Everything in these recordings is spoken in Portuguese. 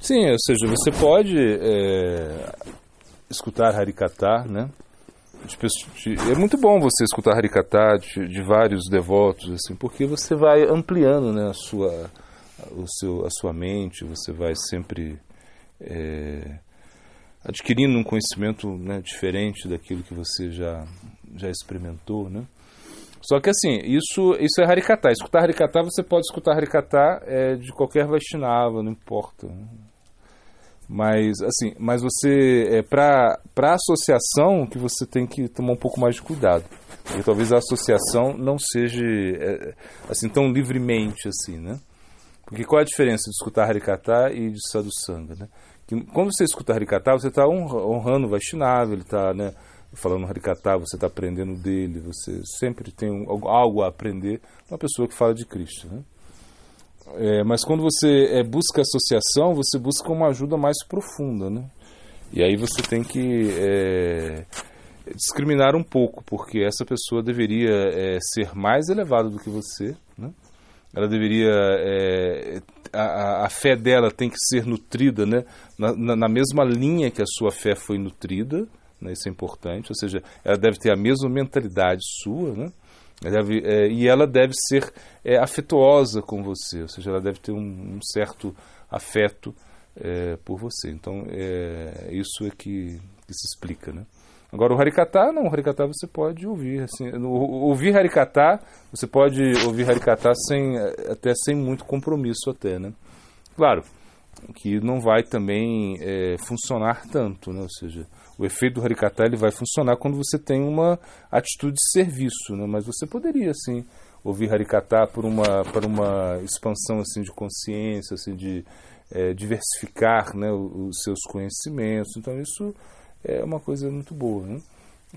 Sim, ou seja, você pode é, escutar Harikata, né? é muito bom você escutar Harikata de, de, vários devotos, assim, porque você vai ampliando né, a, sua, o seu, a sua mente, você vai sempre é, adquirindo um conhecimento né, diferente daquilo que você já, já experimentou, né? Só que assim, isso, isso é Harikata. Escutar Harikata, você pode escutar Harikata é, de qualquer Vaishnava, não importa. Mas, assim, mas você, é, para a associação, que você tem que tomar um pouco mais de cuidado. Porque talvez a associação não seja, é, assim, tão livremente assim, né? Porque qual é a diferença de escutar Harikata e de Sadhusanga, né? Que, quando você escuta Harikata, você está honrando o Vaishnava, ele está, né? Falando Harikata, você está aprendendo dele, você sempre tem um, algo a aprender uma pessoa que fala de Cristo, né? É, mas quando você é, busca associação, você busca uma ajuda mais profunda, né? E aí você tem que é, discriminar um pouco, porque essa pessoa deveria é, ser mais elevada do que você, né? Ela deveria é, a, a, fé dela tem que ser nutrida, né? Na, na, na, mesma linha que a sua fé foi nutrida, né? Isso é importante. Ou seja, ela deve ter a mesma mentalidade sua, né? Deve, é, e ela deve ser é, afetuosa com você, ou seja, ela deve ter um, um certo afeto é, por você. Então, é, isso é que, que, se explica, né? Agora, o Harikata, não, o Harikata você pode ouvir. Assim, ouvir Harikata, você pode ouvir Harikata sem, até sem muito compromisso até, né? Claro, que não vai também é, funcionar tanto, né? Ou seja, o efeito do Harikata ele vai funcionar quando você tem uma atitude de serviço, né? mas você poderia assim ouvir Harikata por uma para uma expansão assim de consciência, assim de é, diversificar, né, os seus conhecimentos. Então isso é uma coisa muito boa, né?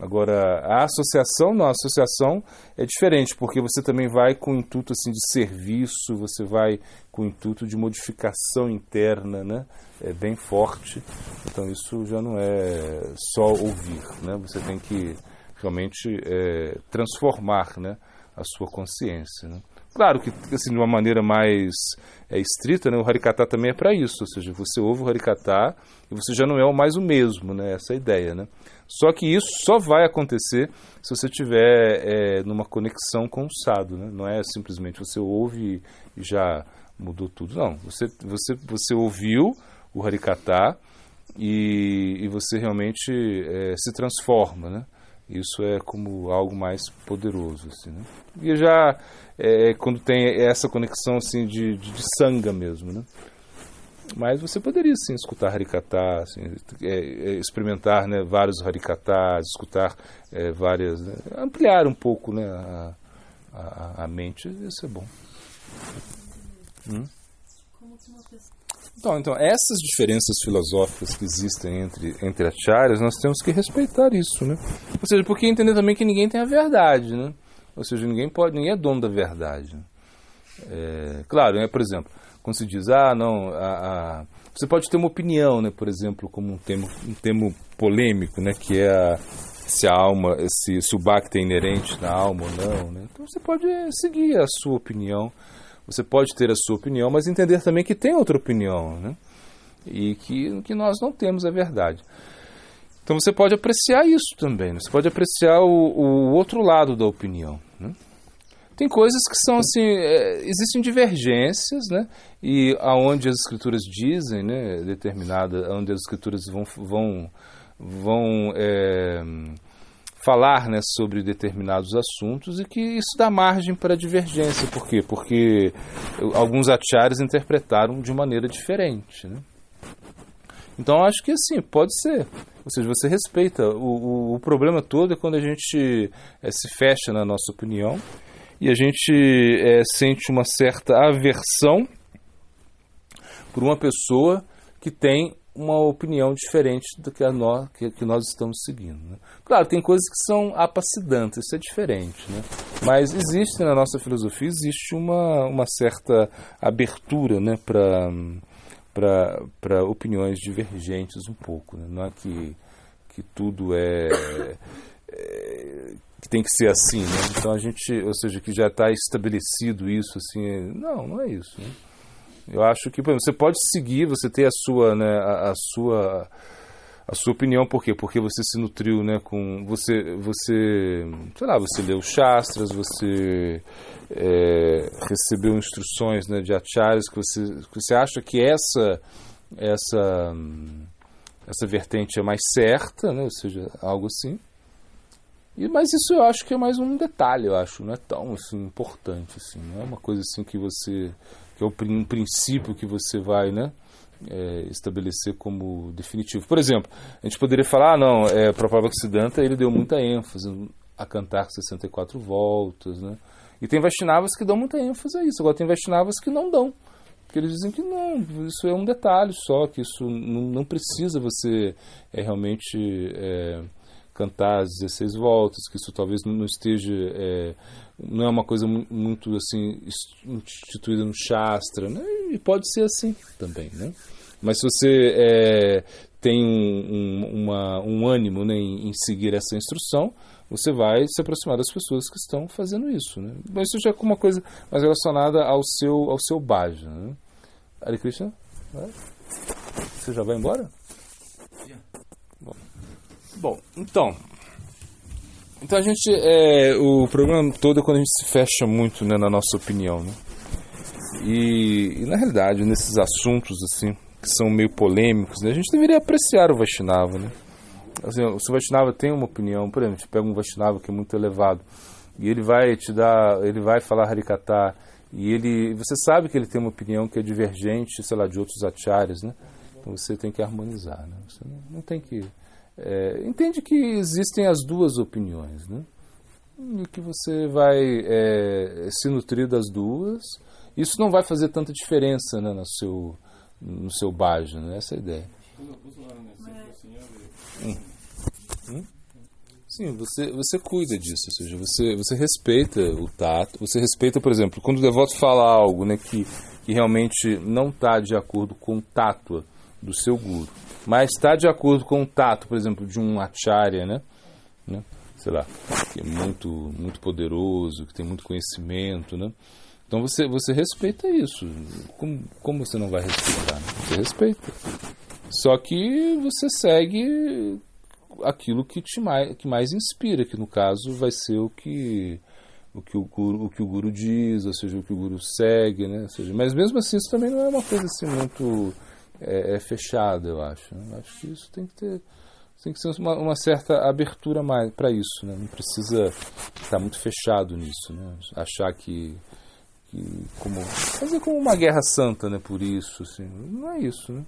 Agora, a associação, não, a associação é diferente, porque você também vai com o intuito assim, de serviço, você vai com o intuito de modificação interna, né? É bem forte. Então, isso já não é só ouvir, né? Você tem que realmente é, transformar né? a sua consciência, né? Claro que, assim, de uma maneira mais é, estrita, né, o Harikata também é para isso, ou seja, você ouve o Harikata e você já não é mais o mesmo, né, essa é ideia, né. Só que isso só vai acontecer se você tiver é, numa conexão com o Sado, né, não é simplesmente você ouve e já mudou tudo, não, você, você, você ouviu o Harikata e, e você realmente é, se transforma, né, isso é como algo mais poderoso, assim, né? E já é, quando tem essa conexão assim de, de, de sanga mesmo, né? Mas você poderia sim escutar harikata, assim, é, é, experimentar né, vários harikatas, escutar é, várias, né, ampliar um pouco né, a, a, a, mente, isso é bom. Hum? Então, então, essas diferenças filosóficas que existem entre, entre acharyas, nós temos que respeitar isso, né? Ou seja, porque entender também que ninguém tem a verdade, né? Ou seja, ninguém pode, ninguém é dono da verdade. É, claro, né, por exemplo, quando se diz, ah, não, a, a, você pode ter uma opinião, né, por exemplo, como um termo, um termo polêmico, né, que é a, se a alma, se, se o Bhakti é inerente na alma ou não, né? Então você pode seguir a sua opinião, você pode ter a sua opinião, mas entender também que tem outra opinião, né? E que, que nós não temos a verdade. Então você pode apreciar isso também, né? você pode apreciar o, o outro lado da opinião. Né? Tem coisas que são assim, é, existem divergências, né? E aonde as escrituras dizem, né, determinada, onde as escrituras vão vão vão é, falar, né, sobre determinados assuntos e que isso dá margem para divergência. Por quê? Porque alguns achares interpretaram de maneira diferente, né? Então acho que assim, pode ser. Ou seja, você respeita. O, o, o problema todo é quando a gente é, se fecha na nossa opinião e a gente é, sente uma certa aversão por uma pessoa que tem uma opinião diferente do que, a nós, que, que nós estamos seguindo. Né? Claro, tem coisas que são apacidantes, isso é diferente. Né? Mas existe na nossa filosofia, existe uma, uma certa abertura né, para opiniões divergentes um pouco. Né? Não é que, que tudo é, é, que tem que ser assim. Né? Então a gente, ou seja, que já está estabelecido isso assim. Não, não é isso. Né? Eu acho que exemplo, você pode seguir, você ter a sua, né, a, a, sua a sua opinião, por quê? Porque você se nutriu, né, com você você, sei lá, você leu Shastras, você é, recebeu instruções, né, de acharyas que você que você acha que essa essa essa vertente é mais certa, né, ou seja, algo assim. E, mas isso eu acho que é mais um detalhe, eu acho, não é tão assim, importante assim, não é uma coisa assim que você que é um princípio que você vai, né, é, estabelecer como definitivo. Por exemplo, a gente poderia falar, ah, não, é, para Prabhupada Ocidanta ele deu muita ênfase a cantar 64 voltas, né? E tem Vaishnavas que dão muita ênfase a isso. Agora tem Vaishnavas que não dão. Porque eles dizem que não, isso é um detalhe só, que isso não, não precisa você é, realmente é, cantar as 16 voltas, que isso talvez não esteja é, não é uma coisa muito assim instituída no Shastra, né? e pode ser assim também, né? Mas se você é, tem um, um, uma, um ânimo né, em, em, seguir essa instrução, você vai se aproximar das pessoas que estão fazendo isso, né? Mas isso já é uma coisa mais relacionada ao seu ao seu bhaja, né? Hare Krishna, você já vai embora? Bom, bom então então a gente, é, o programa todo é quando a gente se fecha muito né, na nossa opinião, né? E, e, na realidade, nesses assuntos assim, que são meio polêmicos, né, a gente deveria apreciar o Vaishnava, né? Assim, se o Vaishnava tem uma opinião, por exemplo, a gente pega um Vaishnava que é muito elevado, e ele vai te dar, ele vai falar Harikata, e ele, você sabe que ele tem uma opinião que é divergente, sei lá, de outros acharyas, né? Então você tem que harmonizar, né? Você não, não tem que é, entende que existem as duas opiniões, né? E que você vai é, se nutrir das duas. Isso não vai fazer tanta diferença né, no seu no seu bajo, né? Essa é a ideia. Hum. Hum? Sim, você, você cuida disso, ou seja, você, você respeita o tato, você respeita, por exemplo, quando o devoto fala algo né, que, que realmente não está de acordo com o tato do seu guru mas está de acordo com o tato, por exemplo, de um acharya, né? né? Sei lá, que é muito, muito poderoso, que tem muito conhecimento, né? Então você, você respeita isso. Como, como você não vai respeitar? Né? Você respeita. Só que você segue aquilo que te mais, que mais inspira, que no caso vai ser o que o que o guru, o que o guru diz, ou seja, o que o guru segue, né? Ou seja, mas mesmo assim isso também não é uma coisa assim muito é, é fechada, eu acho. Eu acho que isso tem que ter tem que ser uma, uma certa abertura mais para isso, né? Não precisa estar muito fechado nisso, né? Achar que, que como fazer como uma guerra santa, né? Por isso, assim, não é isso, né?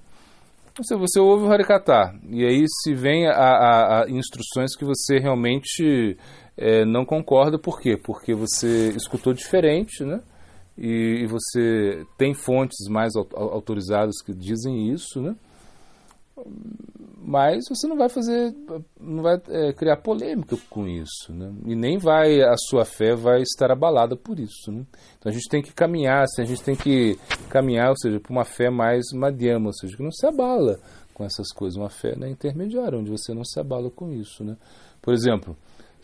Você, você ouve o Harikata e aí se vem a, a, a instruções que você realmente é, não concorda, por quê? Porque você escutou diferente, né? E, você tem fontes mais autorizadas que dizem isso, né? mas você não vai fazer, não vai é, criar polêmica com isso, né? E nem vai a sua fé vai estar abalada por isso, né? Então a gente tem que caminhar, assim, a gente tem que caminhar, ou seja, para uma fé mais madhyama, ou seja, que não se abala com essas coisas, uma fé né, intermediária, onde você não se abala com isso, né? Por exemplo,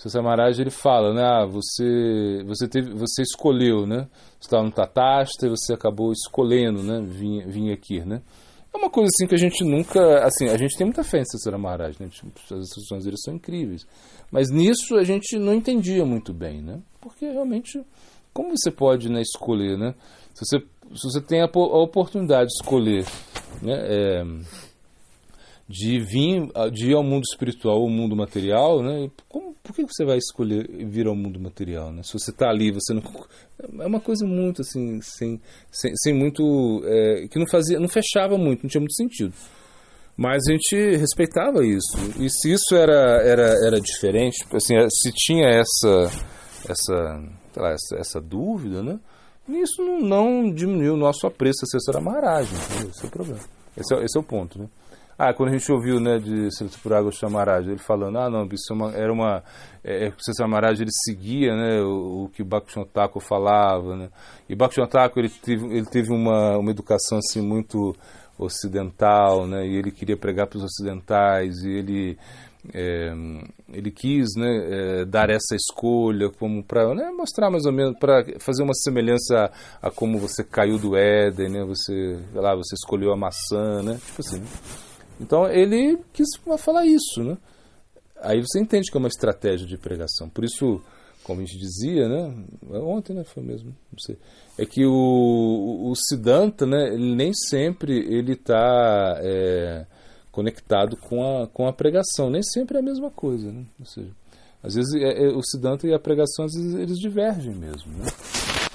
o Samaraj ele fala, né? Ah, você, você, teve, você escolheu, né? Você estava no Tatasta e você acabou escolhendo, né? Vir, vir aqui, né? É uma coisa assim que a gente nunca, assim, a gente tem muita fé em Cícero Maharaj, né? As instruções dele são incríveis. Mas nisso a gente não entendia muito bem, né? Porque realmente, como você pode né, escolher, né? Se você, se você tem a, a oportunidade de escolher, né? É, de vir, de ir ao mundo espiritual ou mundo material, né? Como, por que você vai escolher vir ao mundo material, né? Se você está ali, você não é uma coisa muito assim, sem, sem, sem muito é, que não fazia, não fechava muito, não tinha muito sentido. Mas a gente respeitava isso. E se isso era era, era diferente, assim, se tinha essa essa, lá, essa, essa dúvida, né? Isso não, não diminuiu o nosso apreço a César Maharaj, esse é o problema. Esse é, esse é o ponto, né? Ah, quando a gente ouviu, né, de Sritapuraga Chamaraj, ele falando, ah, não, isso era uma... É, é o Chamaraj, ele seguia, né, o, o que Bhaktivinoda Thakur falava, né, e Bhaktivinoda Thakur, ele teve, ele teve uma, uma educação, assim, muito ocidental, né, e ele queria pregar para os ocidentais, e ele é, ele quis né, é, dar essa escolha como para né, mostrar mais ou menos para fazer uma semelhança a, a, como você caiu do Éden, né? Você lá você escolheu a maçã, né? Tipo assim. Então ele quis falar isso, né? Aí você entende que é uma estratégia de pregação. Por isso, como a gente dizia, né? Ontem, né? Foi mesmo, não sei. É que o, o, Siddhanta, né? Nem sempre ele está é, conectado com a, com a pregação. Nem sempre é a mesma coisa, né? Ou seja, às vezes é, é, o Siddhanta e a pregação às vezes eles divergem mesmo, né?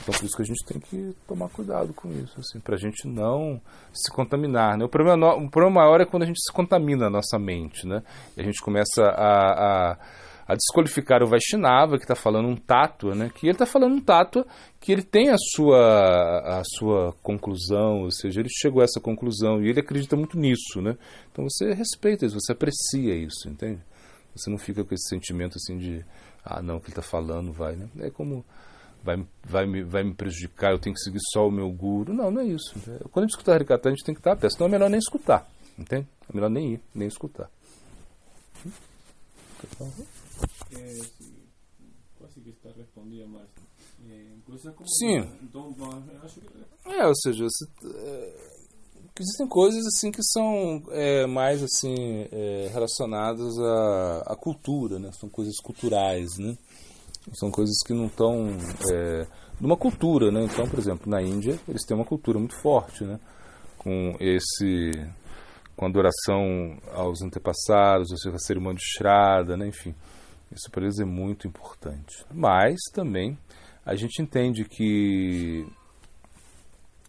Então por isso que a gente tem que tomar cuidado com isso, assim, para a gente não se contaminar. Né? O, problema, o problema maior é quando a gente se contamina a nossa mente, né? E a gente começa a, a, a desqualificar o Vaishnava, que está falando um tátua, né? Que ele está falando um tátua que ele tem a sua, a sua conclusão, ou seja, ele chegou a essa conclusão e ele acredita muito nisso, né? Então você respeita isso, você aprecia isso, entende? Você não fica com esse sentimento assim de, ah, não, o que ele está falando vai, né? É como vai, vai, vai me prejudicar, eu tenho que seguir só o meu guru. Não, não é isso. Quando a gente escuta Harikata, a gente tem que estar pé, senão é melhor nem escutar, entende? É melhor nem ir, nem escutar. Sim. É, ou seja, você, é, existem coisas assim que são é, mais assim é, relacionadas à, à, cultura, né? São coisas culturais, né? São coisas que não estão é, numa cultura, né? Então, por exemplo, na Índia eles têm uma cultura muito forte, né? Com esse com adoração aos antepassados, ou seja, a cerimônia de Shraddha, né? enfim. Isso para eles é muito importante. Mas também a gente entende que,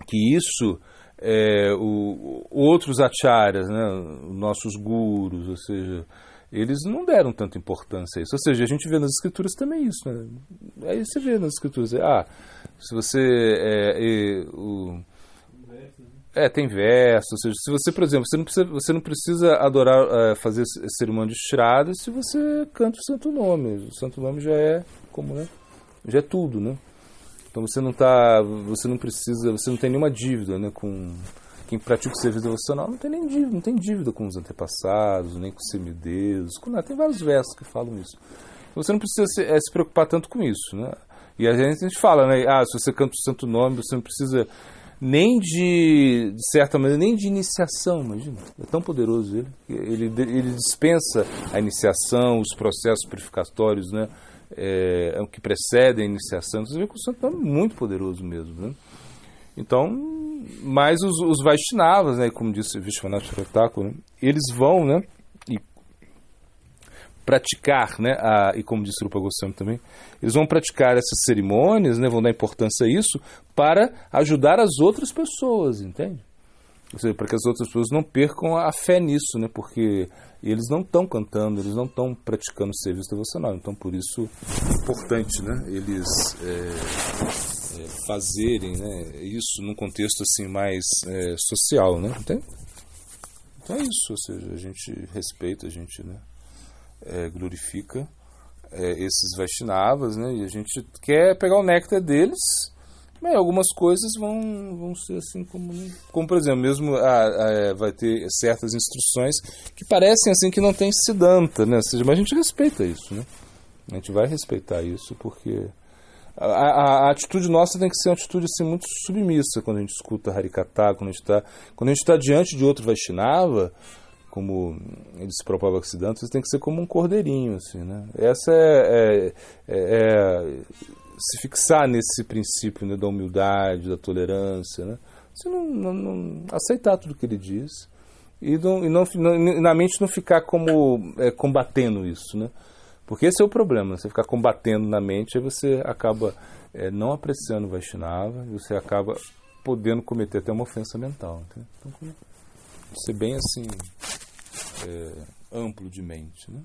que isso, é, o, outros acharyas, né, nossos gurus, ou seja, eles não deram tanta importância a isso. Ou seja, a gente vê nas escrituras também isso. Né? Aí você vê nas escrituras, ah, se você é, é, o, é, tem verso, ou seja, se você, por exemplo, você não precisa, você não precisa adorar, é, fazer cerimônia de estrada se você canta o santo nome. O santo nome já é como, né? já é tudo, né? Então você não tá, você não precisa, você não tem nenhuma dívida, né, com quem pratica o serviço devocional, não tem nem dívida, não tem dívida com os antepassados, nem com os semideuses, com nada. Tem vários versos que falam isso. Então você não precisa se, é, se preocupar tanto com isso, né? E a gente, a gente fala, né, ah, se você canta o santo nome, você não precisa nem de, de certa maneira, nem de iniciação, imagina. É tão poderoso ele. Ele, ele dispensa a iniciação, os processos purificatórios, né? é, é o que precede a iniciação. Você vê que o santo é muito poderoso mesmo. Né? Então, mas os, os Vaishnavas, né, como disse Vishwanath Chakravarti, né, eles vão né, e praticar, né, a, e como disse Rupa Goswami também, eles vão praticar essas cerimônias, né, vão dar importância a isso, para ajudar as outras pessoas, entende? Ou seja, para que as outras pessoas não percam a fé nisso, né? Porque eles não estão cantando, eles não estão praticando serviço devocional. Então, por isso, é importante, né? Eles é, fazerem né, isso num contexto assim mais é, social, né? Então é isso, ou seja, a gente respeita, a gente né, é, glorifica é, esses Vaishnavas, né? E a gente quer pegar o néctar deles Bem, algumas coisas vão, vão ser assim como, como por exemplo, mesmo a, a, vai ter certas instruções que parecem assim que não tem Siddhanta, né? Ou seja, mas a gente respeita isso, né? A gente vai respeitar isso porque a, a, a, atitude nossa tem que ser uma atitude assim, muito submissa quando a gente escuta Harikata, quando a gente está quando a gente está diante de outro Vaishnava, como ele se propava Siddhanta, você tem que ser como um cordeirinho, assim, né? Essa é, é, é, é se fixar nesse princípio né, da humildade, da tolerância, né? Você não, não, não, aceitar tudo que ele diz e, não, e não, na mente não ficar como é, combatendo isso, né? Porque esse é o problema, você ficar combatendo na mente, aí você acaba é, não apreciando o Vaishnava você acaba podendo cometer até uma ofensa mental. Então, ser bem assim, é, amplo de mente, né?